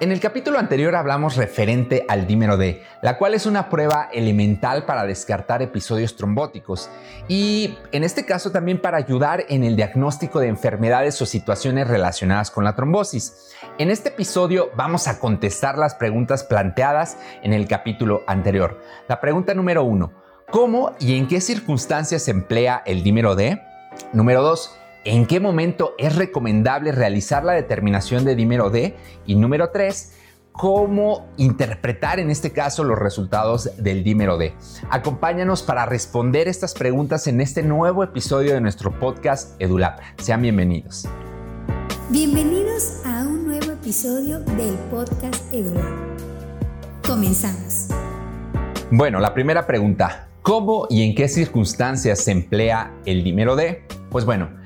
En el capítulo anterior hablamos referente al dímero D, la cual es una prueba elemental para descartar episodios trombóticos y en este caso también para ayudar en el diagnóstico de enfermedades o situaciones relacionadas con la trombosis. En este episodio vamos a contestar las preguntas planteadas en el capítulo anterior. La pregunta número uno, ¿cómo y en qué circunstancias se emplea el dímero D? Número dos, ¿En qué momento es recomendable realizar la determinación de dímero D? Y número 3, cómo interpretar en este caso los resultados del dímero D. Acompáñanos para responder estas preguntas en este nuevo episodio de nuestro podcast EduLab. Sean bienvenidos. Bienvenidos a un nuevo episodio del podcast EduLab. Comenzamos. Bueno, la primera pregunta, ¿cómo y en qué circunstancias se emplea el dímero D? Pues bueno,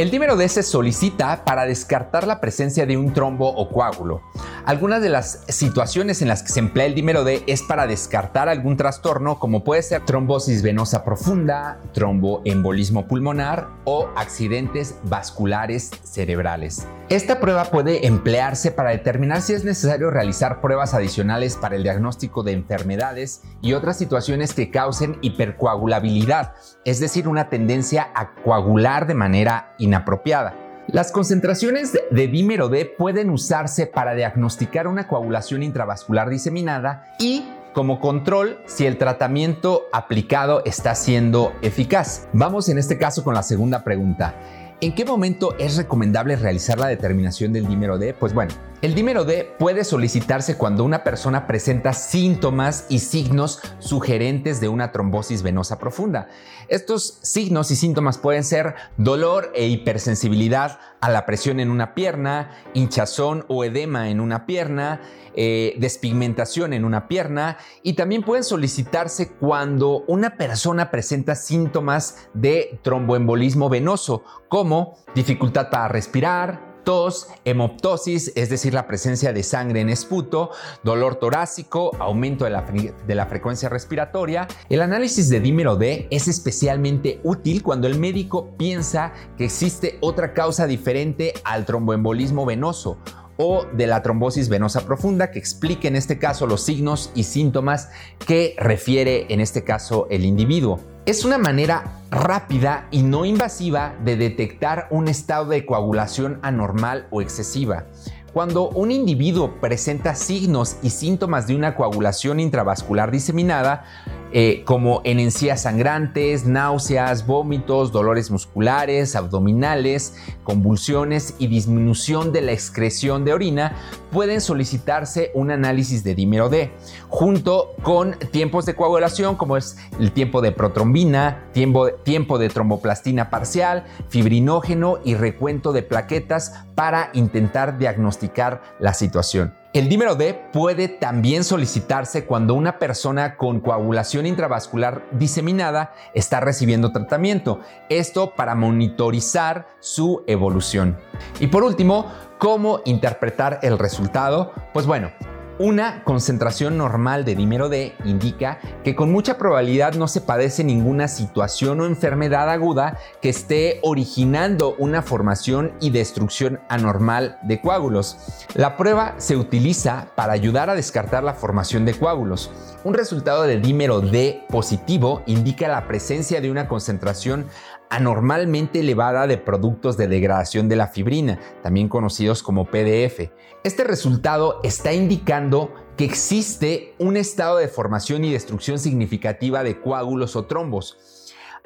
el dímero D se solicita para descartar la presencia de un trombo o coágulo. Algunas de las situaciones en las que se emplea el dímero D es para descartar algún trastorno como puede ser trombosis venosa profunda, tromboembolismo pulmonar o accidentes vasculares cerebrales. Esta prueba puede emplearse para determinar si es necesario realizar pruebas adicionales para el diagnóstico de enfermedades y otras situaciones que causen hipercoagulabilidad, es decir, una tendencia a coagular de manera inapropiada. Las concentraciones de dímero D pueden usarse para diagnosticar una coagulación intravascular diseminada y como control si el tratamiento aplicado está siendo eficaz. Vamos en este caso con la segunda pregunta. ¿En qué momento es recomendable realizar la determinación del dímero D? Pues bueno, el dímero D puede solicitarse cuando una persona presenta síntomas y signos sugerentes de una trombosis venosa profunda. Estos signos y síntomas pueden ser dolor e hipersensibilidad a la presión en una pierna, hinchazón o edema en una pierna, eh, despigmentación en una pierna y también pueden solicitarse cuando una persona presenta síntomas de tromboembolismo venoso como dificultad para respirar, tos, hemoptosis, es decir, la presencia de sangre en esputo, dolor torácico, aumento de la, de la, frecuencia respiratoria. El análisis de dímero D es especialmente útil cuando el médico piensa que existe otra causa diferente al tromboembolismo venoso o de la trombosis venosa profunda que explique en este caso los signos y síntomas que refiere en este caso el individuo. Es una manera rápida y no invasiva de detectar un estado de coagulación anormal o excesiva. Cuando un individuo presenta signos y síntomas de una coagulación intravascular diseminada, eh, como en encías sangrantes, náuseas, vómitos, dolores musculares, abdominales, convulsiones y disminución de la excreción de orina, pueden solicitarse un análisis de dímero D, junto con tiempos de coagulación como es el tiempo de protrombina, tiempo, tiempo de tromboplastina parcial, fibrinógeno y recuento de plaquetas para intentar diagnosticar la situación. El dímero D puede también solicitarse cuando una persona con coagulación intravascular diseminada está recibiendo tratamiento, esto para monitorizar su evolución. Y por último, ¿cómo interpretar el resultado? Pues bueno, una concentración normal de dímero D indica que con mucha probabilidad no se padece ninguna situación o enfermedad aguda que esté originando una formación y destrucción anormal de coágulos. La prueba se utiliza para ayudar a descartar la formación de coágulos. Un resultado de dímero D positivo indica la presencia de una concentración anormalmente elevada de productos de degradación de la fibrina, también conocidos como PDF. Este resultado está indicando que existe un estado de formación y destrucción significativa de coágulos o trombos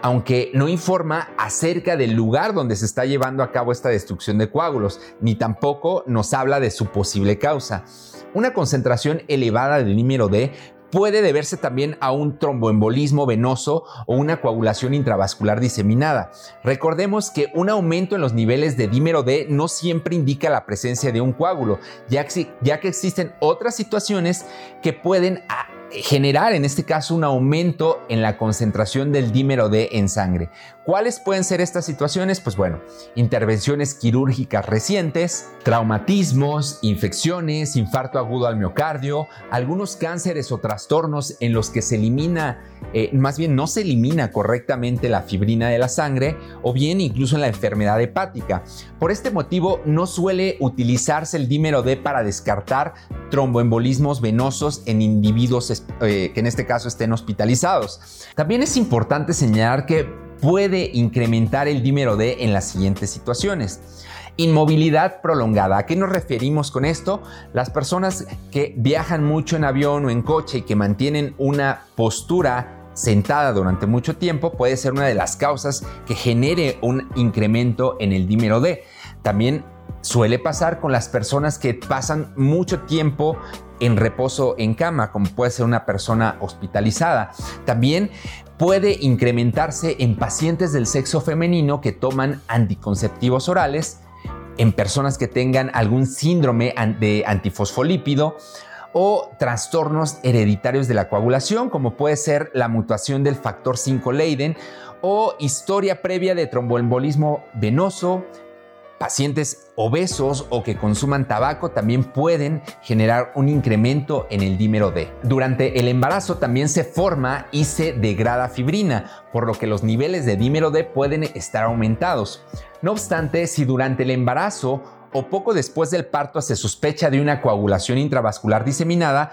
aunque no informa acerca del lugar donde se está llevando a cabo esta destrucción de coágulos, ni tampoco nos habla de su posible causa. Una concentración elevada del número D puede deberse también a un tromboembolismo venoso o una coagulación intravascular diseminada. Recordemos que un aumento en los niveles de dímero D no siempre indica la presencia de un coágulo, ya que, existen otras situaciones que pueden generar en este caso un aumento en la concentración del dímero D en sangre. ¿Cuáles pueden ser estas situaciones? Pues bueno, intervenciones quirúrgicas recientes, traumatismos, infecciones, infarto agudo al miocardio, algunos cánceres o trastornos en los que se elimina, eh, más bien no se elimina correctamente la fibrina de la sangre o bien incluso en la enfermedad hepática. Por este motivo no suele utilizarse el dímero D para descartar tromboembolismos venosos en individuos eh, que en este caso estén hospitalizados. También es importante señalar que puede incrementar el dímero D en las siguientes situaciones. Inmovilidad prolongada. ¿A qué nos referimos con esto? Las personas que viajan mucho en avión o en coche y que mantienen una postura sentada durante mucho tiempo puede ser una de las causas que genere un incremento en el dímero D. También suele pasar con las personas que pasan mucho tiempo en reposo en cama, como puede ser una persona hospitalizada. También puede incrementarse en pacientes del sexo femenino que toman anticonceptivos orales, en personas que tengan algún síndrome de antifosfolípido o trastornos hereditarios de la coagulación, como puede ser la mutación del factor 5 Leiden o historia previa de tromboembolismo venoso, Pacientes obesos o que consuman tabaco también pueden generar un incremento en el dímero D. Durante el embarazo también se forma y se degrada fibrina, por lo que los niveles de dímero D pueden estar aumentados. No obstante, si durante el embarazo o poco después del parto se sospecha de una coagulación intravascular diseminada,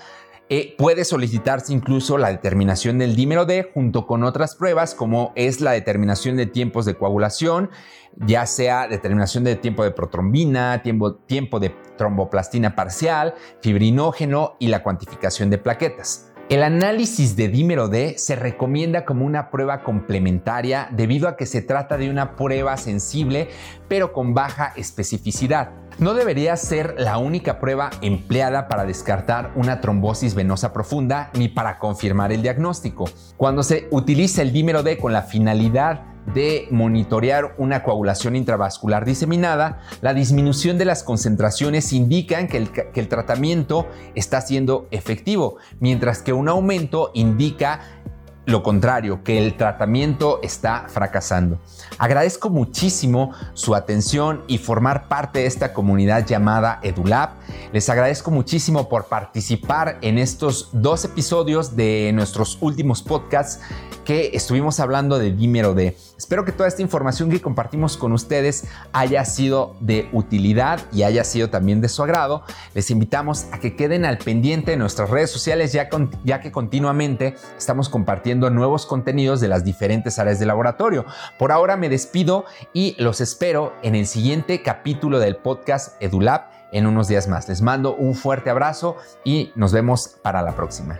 eh, puede solicitarse incluso la determinación del dímero D junto con otras pruebas como es la determinación de tiempos de coagulación, ya sea determinación de tiempo de protrombina, tiempo, tiempo de tromboplastina parcial, fibrinógeno y la cuantificación de plaquetas. El análisis de dímero D se recomienda como una prueba complementaria debido a que se trata de una prueba sensible pero con baja especificidad. No debería ser la única prueba empleada para descartar una trombosis venosa profunda ni para confirmar el diagnóstico. Cuando se utiliza el dímero D con la finalidad de monitorear una coagulación intravascular diseminada, la disminución de las concentraciones indican que el, que el tratamiento está siendo efectivo, mientras que un aumento indica lo contrario, que el tratamiento está fracasando. Agradezco muchísimo su atención y formar parte de esta comunidad llamada EduLab. Les agradezco muchísimo por participar en estos dos episodios de nuestros últimos podcasts que estuvimos hablando de dímero D. Espero que toda esta información que compartimos con ustedes haya sido de utilidad y haya sido también de su agrado. Les invitamos a que queden al pendiente de nuestras redes sociales ya, ya que continuamente estamos nuevos contenidos de las diferentes áreas del laboratorio. Por ahora me despido y los espero en el siguiente capítulo del podcast EduLab en unos días más. Les mando un fuerte abrazo y nos vemos para la próxima.